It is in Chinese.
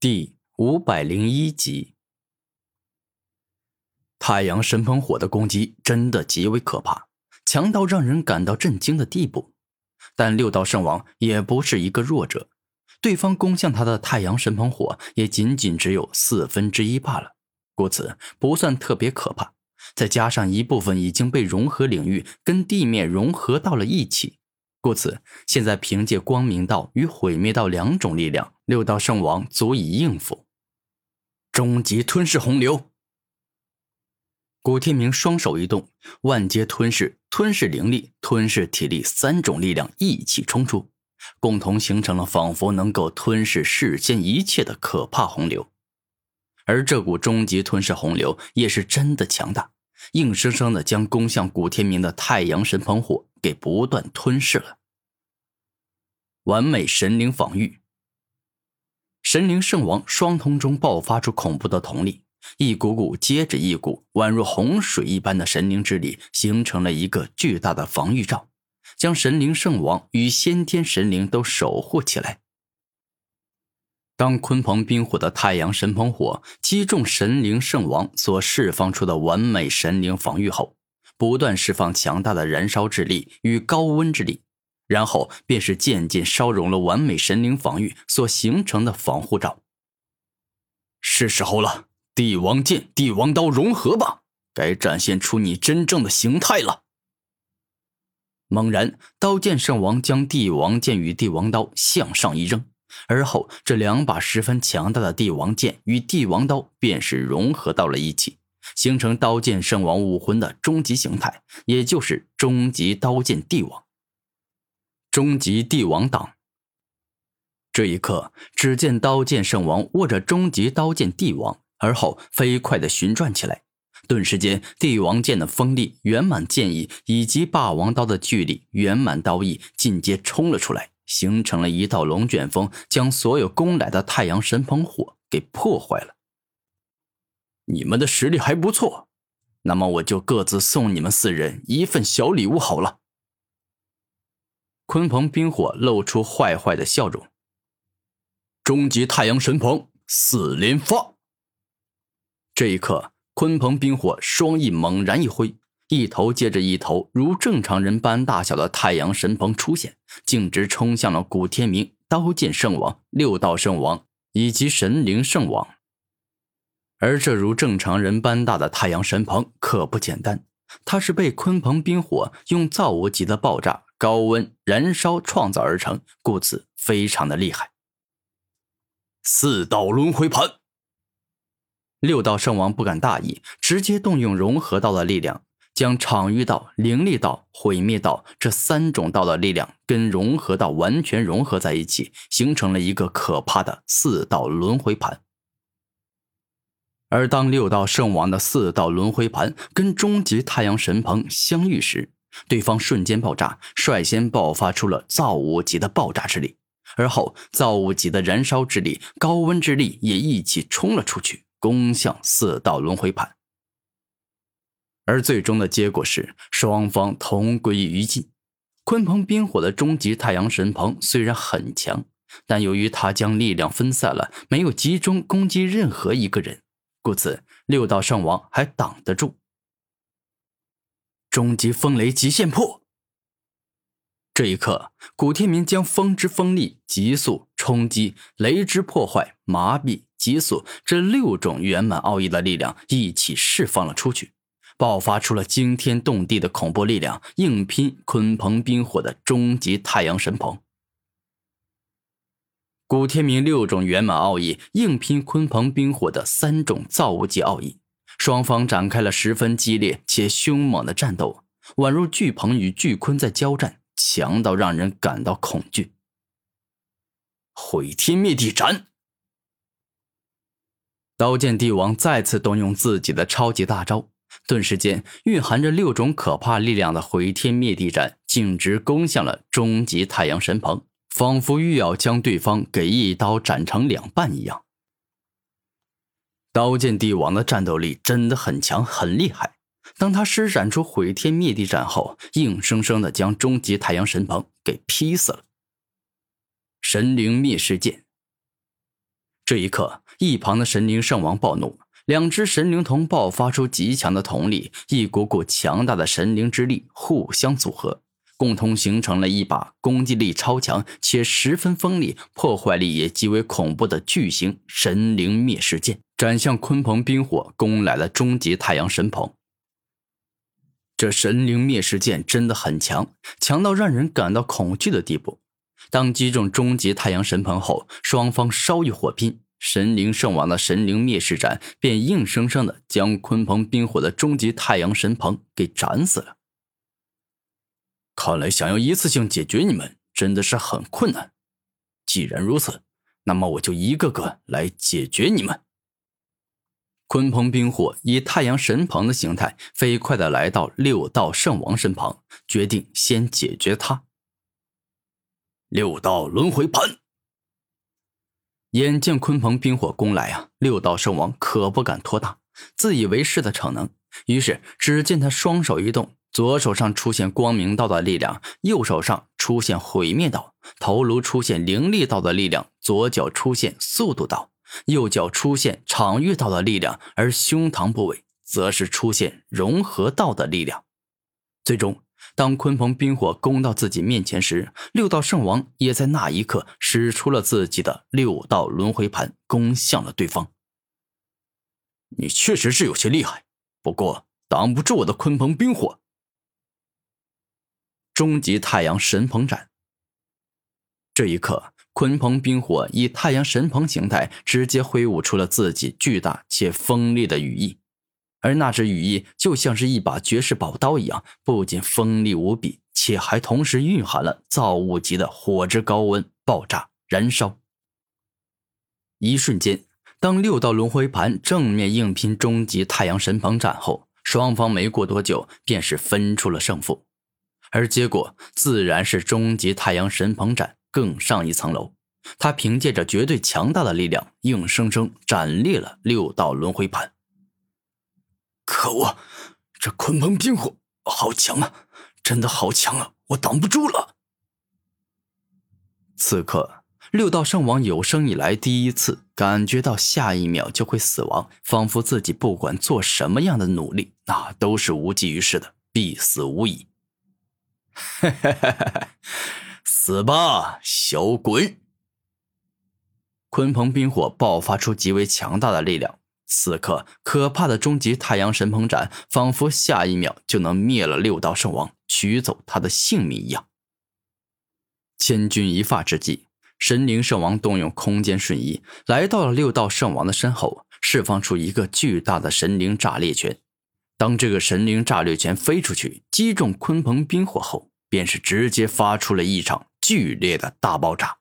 第五百零一集，太阳神喷火的攻击真的极为可怕，强到让人感到震惊的地步。但六道圣王也不是一个弱者，对方攻向他的太阳神喷火也仅仅只有四分之一罢了，故此不算特别可怕。再加上一部分已经被融合领域跟地面融合到了一起。故此，现在凭借光明道与毁灭道两种力量，六道圣王足以应付。终极吞噬洪流。古天明双手一动，万阶吞噬、吞噬灵力、吞噬体力三种力量一起冲出，共同形成了仿佛能够吞噬世间一切的可怕洪流。而这股终极吞噬洪流也是真的强大。硬生生的将攻向古天明的太阳神喷火给不断吞噬了。完美神灵防御，神灵圣王双瞳中爆发出恐怖的瞳力，一股股接着一股，宛如洪水一般的神灵之力形成了一个巨大的防御罩，将神灵圣王与先天神灵都守护起来。当鲲鹏冰火的太阳神鹏火击中神灵圣王所释放出的完美神灵防御后，不断释放强大的燃烧之力与高温之力，然后便是渐渐烧融了完美神灵防御所形成的防护罩。是时候了，帝王剑、帝王刀融合吧，该展现出你真正的形态了。猛然，刀剑圣王将帝王剑与帝王刀向上一扔。而后，这两把十分强大的帝王剑与帝王刀便是融合到了一起，形成刀剑圣王武魂的终极形态，也就是终极刀剑帝王。终极帝王党。这一刻，只见刀剑圣王握着终极刀剑帝王，而后飞快的旋转起来，顿时间，帝王剑的锋利、圆满剑意以及霸王刀的巨力、圆满刀意尽皆冲了出来。形成了一道龙卷风，将所有攻来的太阳神鹏火给破坏了。你们的实力还不错，那么我就各自送你们四人一份小礼物好了。鲲鹏冰火露出坏坏的笑容。终极太阳神鹏四连发。这一刻，鲲鹏冰火双翼猛然一挥。一头接着一头，如正常人般大小的太阳神鹏出现，径直冲向了古天明、刀剑圣王、六道圣王以及神灵圣王。而这如正常人般大的太阳神鹏可不简单，它是被鲲鹏冰火用造物级的爆炸、高温燃烧创造而成，故此非常的厉害。四道轮回盘，六道圣王不敢大意，直接动用融合道的力量。将场域道、灵力道、毁灭道这三种道的力量跟融合道完全融合在一起，形成了一个可怕的四道轮回盘。而当六道圣王的四道轮回盘跟终极太阳神鹏相遇时，对方瞬间爆炸，率先爆发出了造物级的爆炸之力，而后造物级的燃烧之力、高温之力也一起冲了出去，攻向四道轮回盘。而最终的结果是双方同归于尽。鲲鹏冰火的终极太阳神鹏虽然很强，但由于他将力量分散了，没有集中攻击任何一个人，故此六道圣王还挡得住。终极风雷极限破。这一刻，古天明将风之锋利、急速冲击、雷之破坏、麻痹、急速这六种圆满奥义的力量一起释放了出去。爆发出了惊天动地的恐怖力量，硬拼鲲鹏冰火的终极太阳神鹏。古天明六种圆满奥义硬拼鲲鹏冰火的三种造物级奥义，双方展开了十分激烈且凶猛的战斗，宛如巨鹏与巨鲲在交战，强到让人感到恐惧。毁天灭地斩！刀剑帝王再次动用自己的超级大招。顿时间，蕴含着六种可怕力量的毁天灭地斩径直攻向了终极太阳神鹏，仿佛欲要将对方给一刀斩成两半一样。刀剑帝王的战斗力真的很强，很厉害。当他施展出毁天灭地斩后，硬生生的将终极太阳神鹏给劈死了。神灵灭世剑。这一刻，一旁的神灵圣王暴怒，两只神灵瞳爆发出极强的瞳力，一股股强大的神灵之力互相组合，共同形成了一把攻击力超强且十分锋利、破坏力也极为恐怖的巨型神灵灭世剑，斩向鲲鹏冰火攻来的终极太阳神鹏。这神灵灭世剑真的很强，强到让人感到恐惧的地步。当击中终极太阳神鹏后，双方稍一火拼，神灵圣王的神灵灭世斩便硬生生的将鲲鹏冰火的终极太阳神鹏给斩死了。看来想要一次性解决你们真的是很困难。既然如此，那么我就一个个来解决你们。鲲鹏冰火以太阳神鹏的形态，飞快的来到六道圣王身旁，决定先解决他。六道轮回盘。眼见鲲鹏冰火攻来啊，六道圣王可不敢托大，自以为是的逞能。于是，只见他双手一动，左手上出现光明道的力量，右手上出现毁灭道，头颅出现灵力道的力量，左脚出现速度道。右脚出现场域道的力量，而胸膛部位则是出现融合道的力量。最终，当鲲鹏冰火攻到自己面前时，六道圣王也在那一刻使出了自己的六道轮回盘，攻向了对方。你确实是有些厉害，不过挡不住我的鲲鹏冰火。终极太阳神鹏斩。这一刻。鲲鹏冰火以太阳神鹏形态，直接挥舞出了自己巨大且锋利的羽翼，而那只羽翼就像是一把绝世宝刀一样，不仅锋利无比，且还同时蕴含了造物级的火之高温爆炸燃烧。一瞬间，当六道轮回盘正面硬拼终极太阳神鹏斩后，双方没过多久便是分出了胜负，而结果自然是终极太阳神鹏斩。更上一层楼，他凭借着绝对强大的力量，硬生生斩裂了六道轮回盘。可恶，这鲲鹏冰火好强啊，真的好强啊，我挡不住了。此刻，六道圣王有生以来第一次感觉到下一秒就会死亡，仿佛自己不管做什么样的努力，那都是无济于事的，必死无疑。哈哈哈哈哈。死吧，小鬼！鲲鹏冰火爆发出极为强大的力量，此刻可怕的终极太阳神鹏斩，仿佛下一秒就能灭了六道圣王，取走他的性命一样。千钧一发之际，神灵圣王动用空间瞬移，来到了六道圣王的身后，释放出一个巨大的神灵炸裂拳。当这个神灵炸裂拳飞出去，击中鲲鹏冰火后。便是直接发出了一场剧烈的大爆炸。